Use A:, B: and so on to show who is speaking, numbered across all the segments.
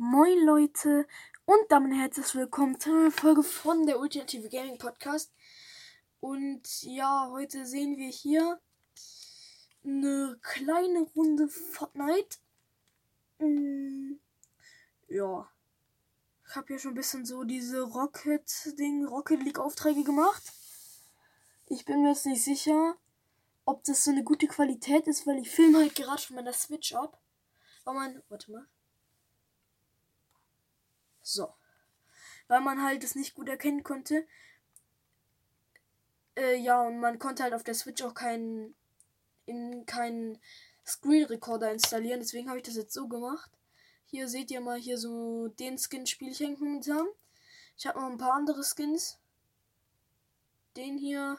A: Moin Leute und damit herzlich willkommen zu einer Folge von der Ultimative Gaming Podcast. Und ja, heute sehen wir hier eine kleine Runde Fortnite. Mm, ja, ich habe hier schon ein bisschen so diese Rocket-Ding, Rocket League-Aufträge gemacht. Ich bin mir jetzt nicht sicher, ob das so eine gute Qualität ist, weil ich filme halt gerade von meiner Switch ab. Weil man, warte mal. So. Weil man halt das nicht gut erkennen konnte. Äh, ja, und man konnte halt auf der Switch auch keinen in keinen Screen Recorder installieren. Deswegen habe ich das jetzt so gemacht. Hier seht ihr mal hier so den Skin spiele ich momentan. Ich habe noch ein paar andere Skins. Den hier.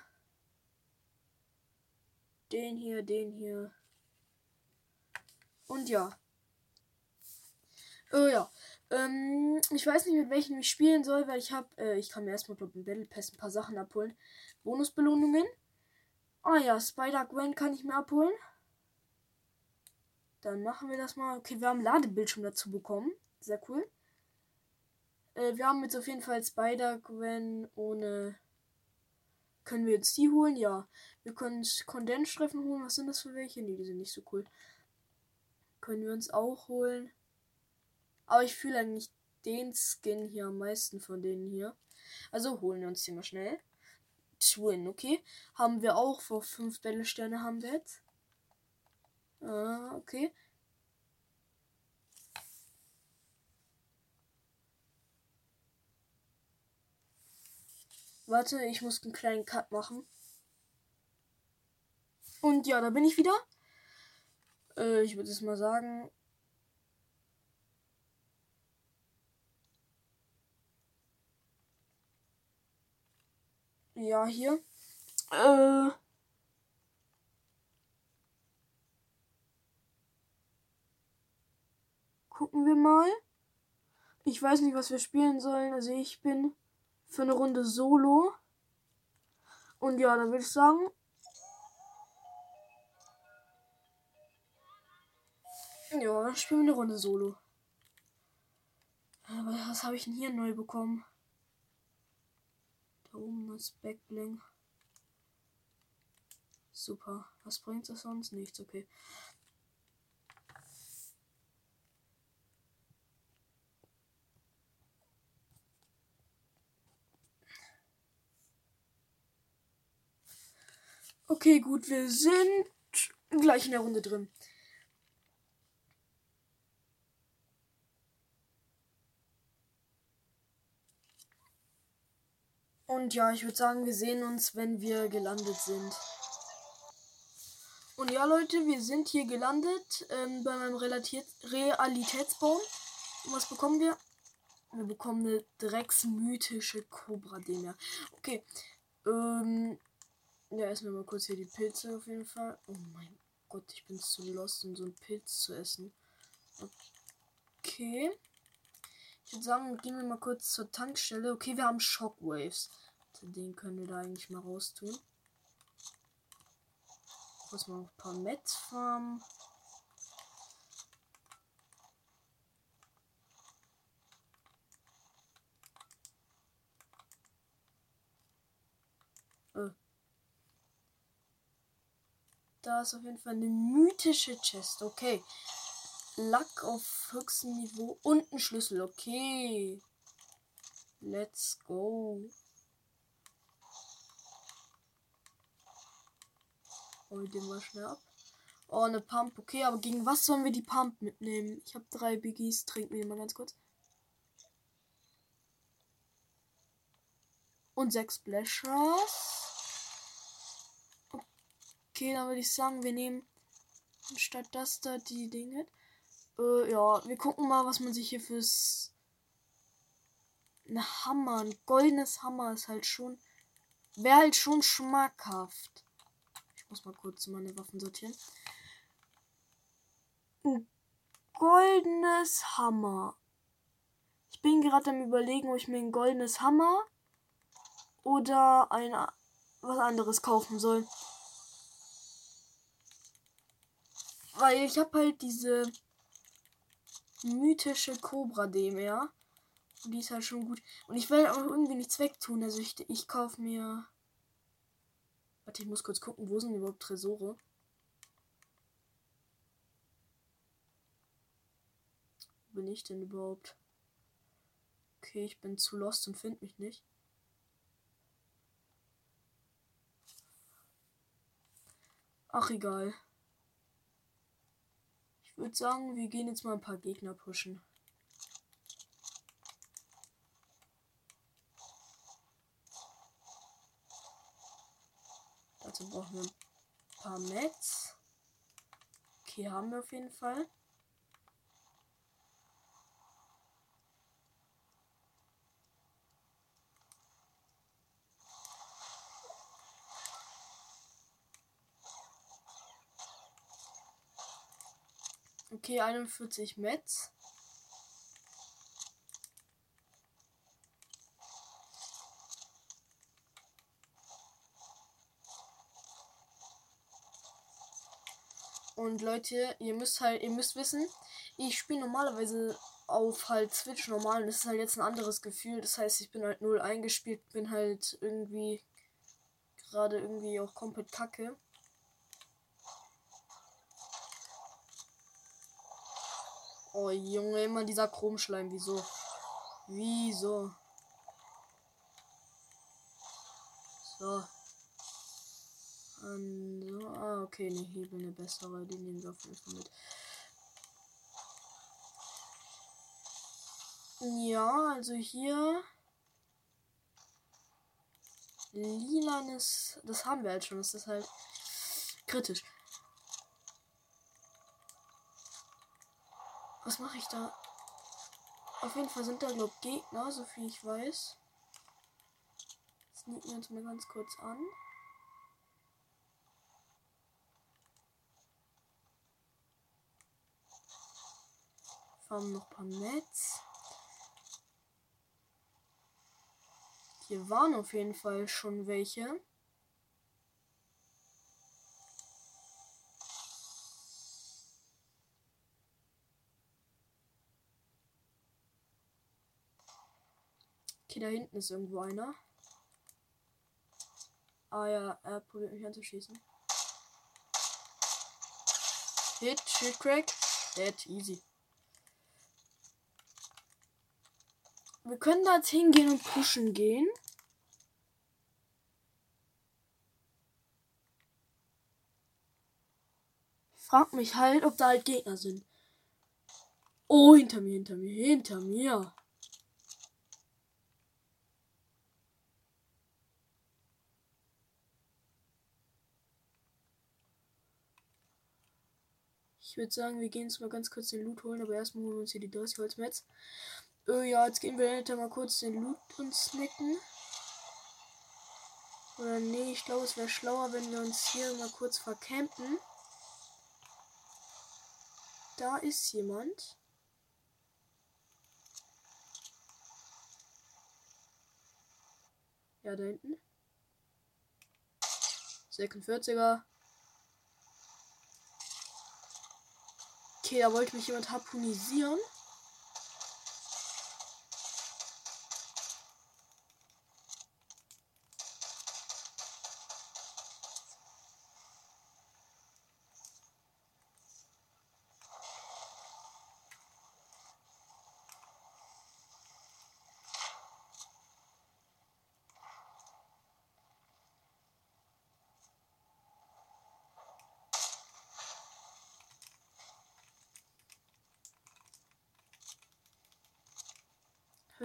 A: Den hier, den hier. Und ja. Oh ja. Ähm, ich weiß nicht, mit welchen ich spielen soll, weil ich habe, äh, ich kann mir erstmal, glaube im Battle Pass ein paar Sachen abholen. Bonusbelohnungen. Ah ja, Spider-Gwen kann ich mir abholen. Dann machen wir das mal. Okay, wir haben Ladebildschirm dazu bekommen. Sehr cool. Äh, wir haben jetzt auf jeden Fall Spider-Gwen ohne. Können wir jetzt die holen? Ja. Wir können Kondensstreifen holen. Was sind das für welche? Nee, die sind nicht so cool. Können wir uns auch holen. Aber ich fühle eigentlich den Skin hier am meisten von denen hier. Also holen wir uns den mal schnell. Twin, okay. Haben wir auch vor fünf Battle-Sterne haben wir jetzt. Ah, okay. Warte, ich muss einen kleinen Cut machen. Und ja, da bin ich wieder. Äh, ich würde es mal sagen. Ja, hier. Äh. Gucken wir mal. Ich weiß nicht, was wir spielen sollen. Also ich bin für eine Runde Solo. Und ja, dann würde ich sagen. Ja, dann spielen wir eine Runde Solo. Aber was habe ich denn hier neu bekommen? Da oben ist Backbling. Super. Was bringt es sonst? Nichts, okay. Okay, gut, wir sind gleich in der Runde drin. Und ja, ich würde sagen, wir sehen uns, wenn wir gelandet sind. Und ja, Leute, wir sind hier gelandet ähm, bei meinem Realitätsbaum. Und was bekommen wir? Wir bekommen eine drecksmythische Cobra-Dinger. Okay. Ähm, ja, erstmal mal kurz hier die Pilze auf jeden Fall. Oh mein Gott, ich bin zu lost, um so einen Pilz zu essen. Okay. Ich würde sagen, gehen wir mal kurz zur Tankstelle. Okay, wir haben Shockwaves. Den können wir da eigentlich mal raus tun. Muss mal ein paar Mets farmen. Äh. Da ist auf jeden Fall eine mythische Chest. Okay. Lack auf höchstem Niveau und ein Schlüssel. Okay. Let's go. Hol den mal schnell ab. Oh, eine Pump. Okay, aber gegen was sollen wir die Pump mitnehmen? Ich habe drei Biggies. Trinken wir mal ganz kurz. Und sechs Splashers. Okay, dann würde ich sagen, wir nehmen anstatt das da die Dinge. Äh, ja, wir gucken mal, was man sich hier fürs. Ein Hammer, ein goldenes Hammer ist halt schon. Wäre halt schon schmackhaft. Ich muss mal kurz meine Waffen sortieren. Ein goldenes Hammer. Ich bin gerade am überlegen, ob ich mir ein goldenes Hammer oder ein was anderes kaufen soll. Weil ich habe halt diese mythische Cobra Demir. Und die ist halt schon gut. Und ich will auch irgendwie nichts wegtun. Also ich, ich kaufe mir. Warte, ich muss kurz gucken, wo sind überhaupt Tresore? Wo bin ich denn überhaupt? Okay, ich bin zu lost und finde mich nicht. Ach, egal. Würde sagen, wir gehen jetzt mal ein paar Gegner pushen. Dazu brauchen wir ein paar Mets. Okay, haben wir auf jeden Fall. Okay, 41 Metz. Und Leute, ihr müsst halt, ihr müsst wissen, ich spiele normalerweise auf halt Switch normal und das ist halt jetzt ein anderes Gefühl. Das heißt, ich bin halt null eingespielt, bin halt irgendwie gerade irgendwie auch komplett kacke. Oh Junge, immer dieser Chromschleim. Wieso? Wieso? So. Und so. Ah, okay, ne, hier bin eine bessere. Die nehmen wir auf jeden Fall mit. Ja, also hier. Lilanes. Das haben wir halt schon. Das ist halt kritisch. Was mache ich da? Auf jeden Fall sind da, glaube Gegner, so viel ich weiß. Sneaken wir uns mal ganz kurz an. Farmen noch ein paar Netz. Hier waren auf jeden Fall schon welche. Okay, da hinten ist irgendwo einer. Ah ja, er probiert mich anzuschießen. Hit, Shield Crack. Dead, easy. Wir können da jetzt hingehen und pushen gehen. Frag mich halt, ob da halt Gegner sind. Oh, hinter mir, hinter mir, hinter mir. Würde sagen, wir gehen jetzt mal ganz kurz den Loot holen, aber erstmal holen wir uns hier die 30 Holzmetz. Äh, ja, jetzt gehen wir hinter mal kurz den Loot uns snacken. Oder nee, ich glaube, es wäre schlauer, wenn wir uns hier mal kurz vercampen. Da ist jemand. Ja, da hinten. 46er. Okay, da wollte mich jemand harpunisieren.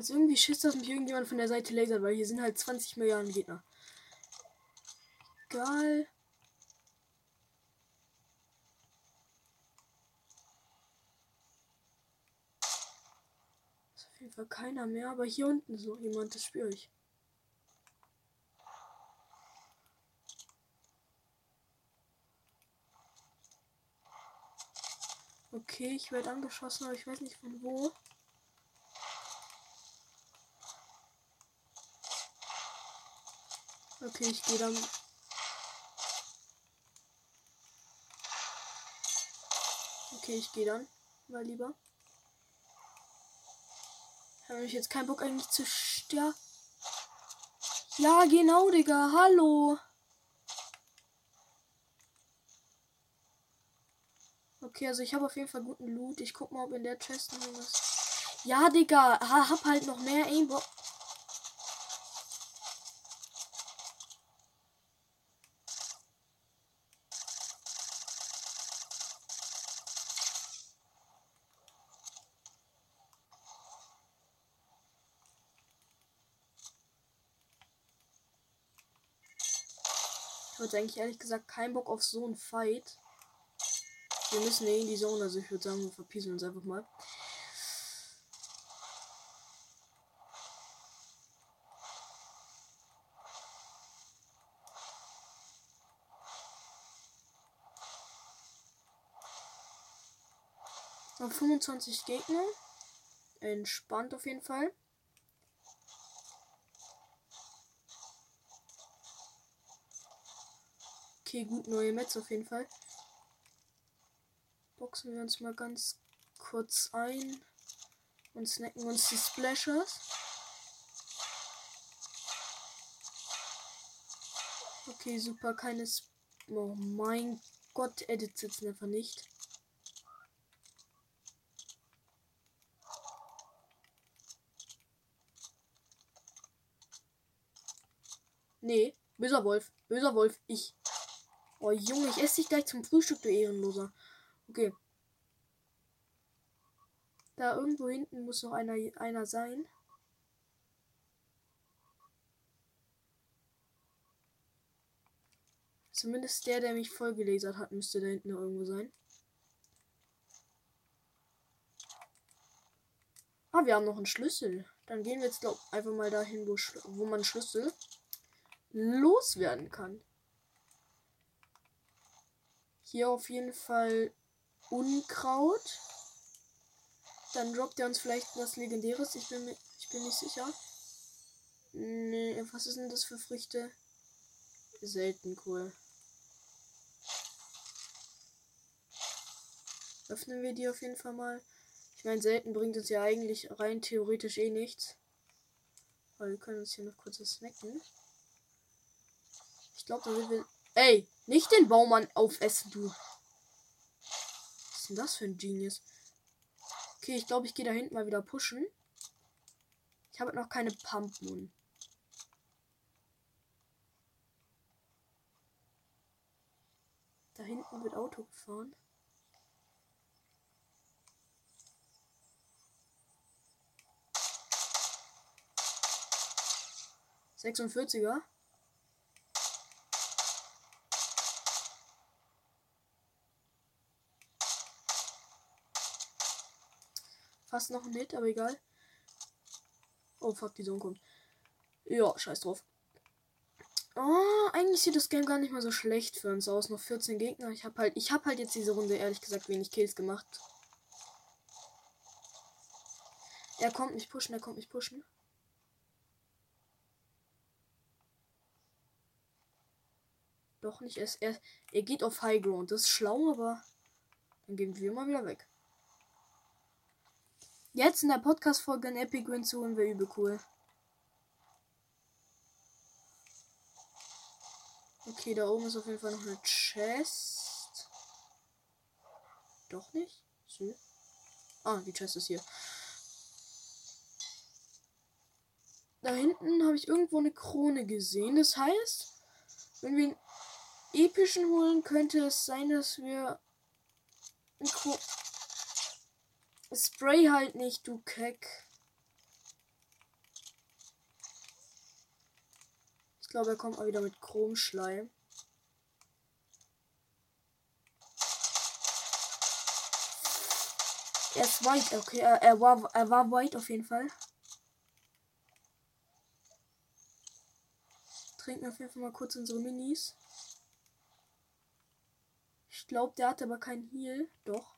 A: Als irgendwie Schiss, dass mich irgendjemand von der Seite lasert, weil hier sind halt 20 Milliarden Gegner. Egal. Ist auf jeden Fall keiner mehr, aber hier unten noch jemand, das spüre ich. Okay, ich werde angeschossen, aber ich weiß nicht von wo. Okay, ich gehe dann. Okay, ich gehe dann mal lieber. Habe ich jetzt keinen Bock eigentlich zu sterben. Ja, genau, Digga. Hallo. Okay, also ich habe auf jeden Fall guten Loot. Ich guck mal, ob in der Chest noch irgendwas. Ja, Digga. Ha, hab halt noch mehr Aimbot. Habe eigentlich ehrlich gesagt keinen Bock auf so einen Fight. Wir müssen eh in die Zone, also ich würde sagen, wir verpissen uns einfach mal. Noch 25 Gegner. Entspannt auf jeden Fall. Okay, gut, neue Metz auf jeden Fall. Boxen wir uns mal ganz kurz ein und snacken uns die Splashers. Okay, super, keine Sp Oh mein Gott, Edit sitzen einfach nicht. Nee, böser Wolf, böser Wolf, ich. Oh Junge, ich esse dich gleich zum Frühstück, du Ehrenloser. Okay. Da irgendwo hinten muss noch einer, einer sein. Zumindest der, der mich voll gelasert hat, müsste da hinten irgendwo sein. Ah, wir haben noch einen Schlüssel. Dann gehen wir jetzt glaub, einfach mal dahin, wo, wo man Schlüssel loswerden kann. Hier auf jeden Fall Unkraut. Dann droppt er uns vielleicht was Legendäres. Ich bin, ich bin nicht sicher. Nee, was ist denn das für Früchte? Selten cool. Öffnen wir die auf jeden Fall mal. Ich meine, selten bringt uns ja eigentlich rein theoretisch eh nichts. Aber wir können uns hier noch kurz snacken. Ich glaube, da sind wir Ey, nicht den Baumann aufessen, du. Was ist denn das für ein Genius? Okay, ich glaube, ich gehe da hinten mal wieder pushen. Ich habe noch keine Pump Moon. Da hinten wird Auto gefahren. Sechsundvierziger. Fast noch ein Hit, aber egal. Oh fuck, die Sonne kommt. Ja, scheiß drauf. Oh, eigentlich sieht das Game gar nicht mal so schlecht für uns aus. Noch 14 Gegner. Ich habe halt, ich habe halt jetzt diese Runde ehrlich gesagt wenig Kills gemacht. Er kommt nicht pushen, er kommt nicht pushen. Doch nicht. Er, er, er geht auf High Ground. Das ist schlau, aber dann gehen wir mal wieder weg. Jetzt in der Podcast-Folge ein Epic Win zu holen wäre übel cool. Okay, da oben ist auf jeden Fall noch eine Chest. Doch nicht? So. Ah, die Chest ist hier. Da hinten habe ich irgendwo eine Krone gesehen. Das heißt, wenn wir einen epischen holen, könnte es sein, dass wir ein Kro Spray halt nicht, du Keck. Ich glaube, er kommt mal wieder mit Chromschleim. Er ist white, okay, er, er, war, er war white auf jeden Fall. Trinken auf jeden Fall mal kurz unsere Minis. Ich glaube, der hat aber keinen Heal. Doch.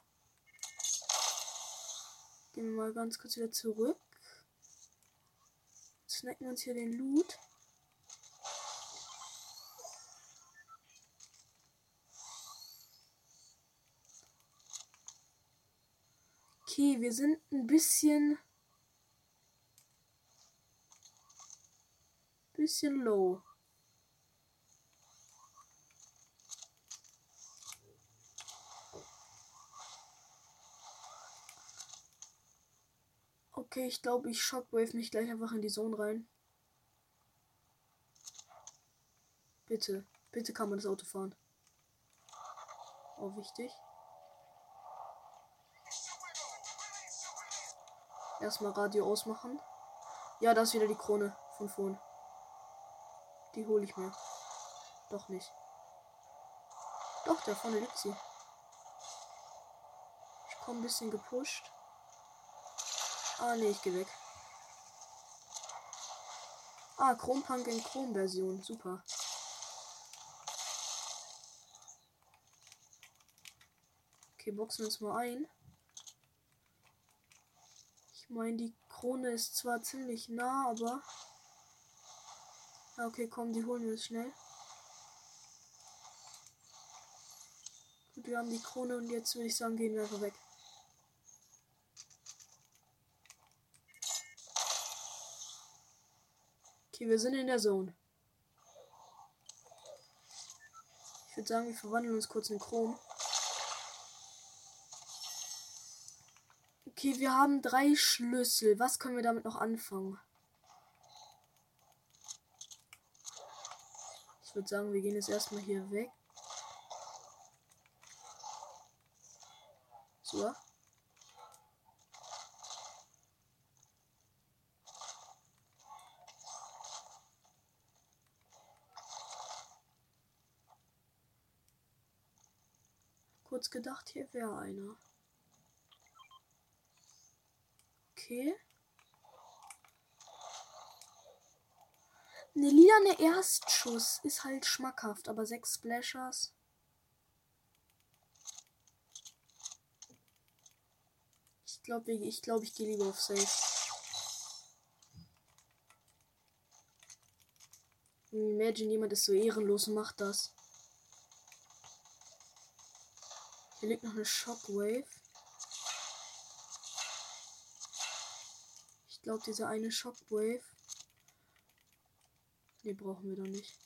A: Gehen wir mal ganz kurz wieder zurück. Snacken uns hier den Loot. Okay, wir sind ein bisschen. Bisschen low. Okay, ich glaube, ich Shockwave mich gleich einfach in die Zone rein. Bitte, bitte kann man das Auto fahren. Oh, wichtig. Erstmal Radio ausmachen. Ja, da ist wieder die Krone von vorn. Die hole ich mir. Doch nicht. Doch, da vorne liegt sie. Ich komme ein bisschen gepusht. Ah, nee, ich gehe weg. Ah, Chrompunk in Chrom-Version. Super. Okay, boxen wir uns mal ein. Ich meine, die Krone ist zwar ziemlich nah, aber. Okay, komm, die holen wir jetzt schnell. Gut, wir haben die Krone und jetzt würde ich sagen, gehen wir einfach weg. Okay, wir sind in der Zone. Ich würde sagen, wir verwandeln uns kurz in Chrom. Okay, wir haben drei Schlüssel. Was können wir damit noch anfangen? Ich würde sagen, wir gehen jetzt erstmal hier weg. So. Kurz gedacht, hier wäre einer. Okay. Eine lilane Erstschuss ist halt schmackhaft, aber sechs Splashers. Ich glaube, ich, glaub, ich gehe lieber auf Safe. Imagine, jemand ist so ehrenlos und macht das. Hier liegt noch eine Shockwave. Ich glaube, diese eine Shockwave. Ne, brauchen wir doch nicht.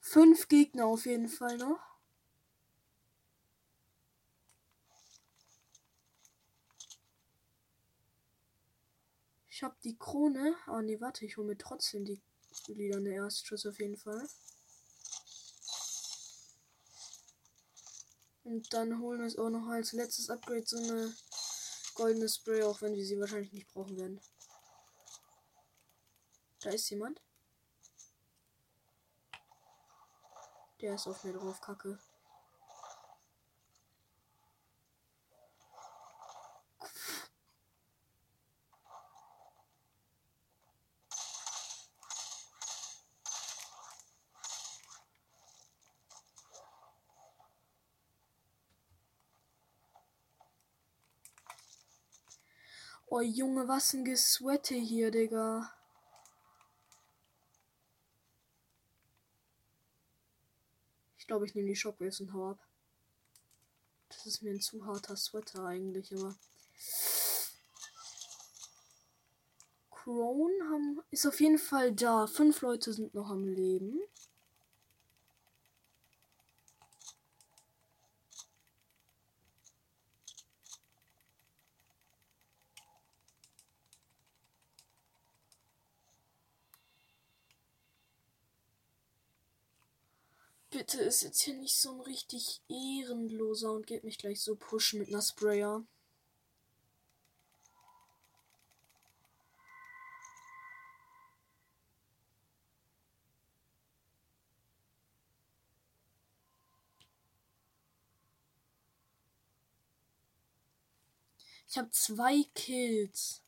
A: Fünf Gegner auf jeden Fall noch. Ich habe die Krone. Ah, nee, warte, ich hole mir trotzdem die der Erstschuss auf jeden Fall. Und dann holen wir es auch noch als letztes Upgrade so eine goldene Spray, auch wenn wir sie wahrscheinlich nicht brauchen werden. Da ist jemand. Der ist auf mir drauf, Kacke. Oh Junge, was ein Gesweate hier, Digga. Ich glaube, ich nehme die Shockwaves und hau ab. Das ist mir ein zu harter Sweater eigentlich, aber. Crone haben, ist auf jeden Fall da. Fünf Leute sind noch am Leben. Bitte ist jetzt hier nicht so ein richtig ehrenloser und geht mich gleich so pushen mit einer Sprayer. Ich habe zwei Kills.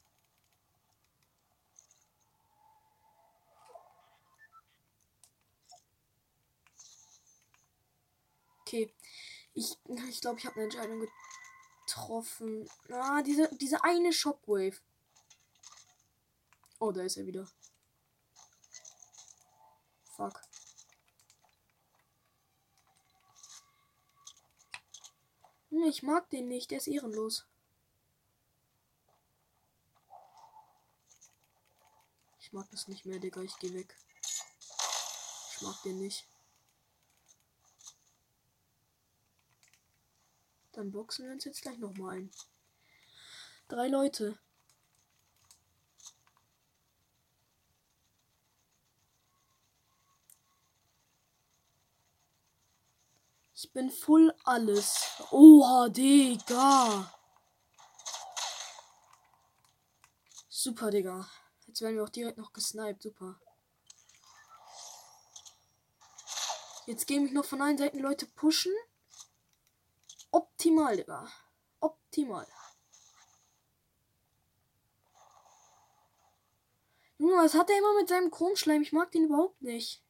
A: Okay. Ich glaube, ich, glaub, ich habe eine Entscheidung getroffen. Ah, diese, diese eine Shockwave. Oh, da ist er wieder. Fuck. Junge, ich mag den nicht. Der ist ehrenlos. Ich mag das nicht mehr, Digga. Ich geh weg. Ich mag den nicht. Dann boxen wir uns jetzt gleich nochmal ein. Drei Leute. Ich bin full alles. Oha, Digga. Super, Digga. Jetzt werden wir auch direkt noch gesniped. Super. Jetzt gehen mich noch von allen Seiten Leute pushen. Optimal, Digga. Optimal. Junge, was hat er immer mit seinem Kronschleim? Ich mag den überhaupt nicht.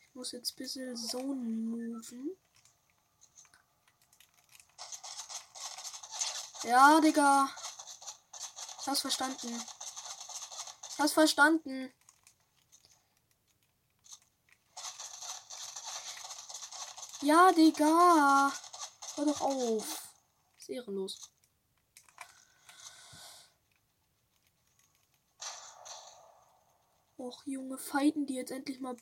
A: Ich muss jetzt ein bisschen Zone moven. Ja, Digga. Ich hab's verstanden. Ich hab's verstanden. Ja, Digga. Hör doch auf. Ist ehrenlos. Och, Junge, fighten die jetzt endlich mal.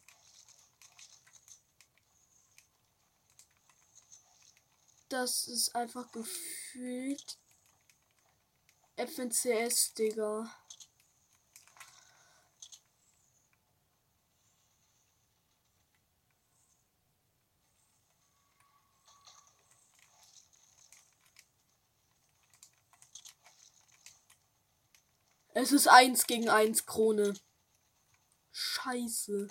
A: Das ist einfach gefühlt FNCS, Digga. Es ist eins gegen eins Krone. Scheiße.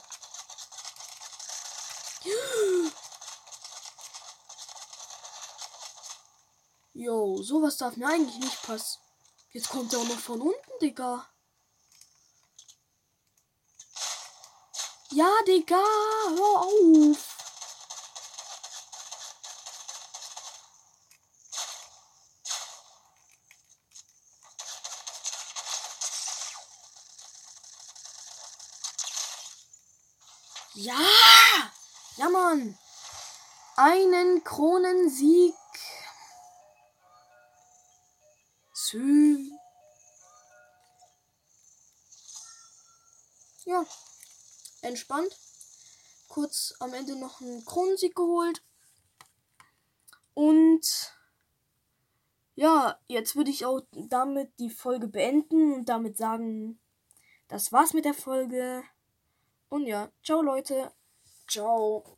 A: Jo, sowas darf mir eigentlich nicht passen. Jetzt kommt er auch noch von unten, Digga. Ja, Digga, hör auf. Ja! Ja, Mann! Einen Kronensieg. Sü. Ja. Entspannt. Kurz am Ende noch einen Kronensieg geholt. Und ja, jetzt würde ich auch damit die Folge beenden und damit sagen, das war's mit der Folge. Und ja, ciao Leute. Ciao.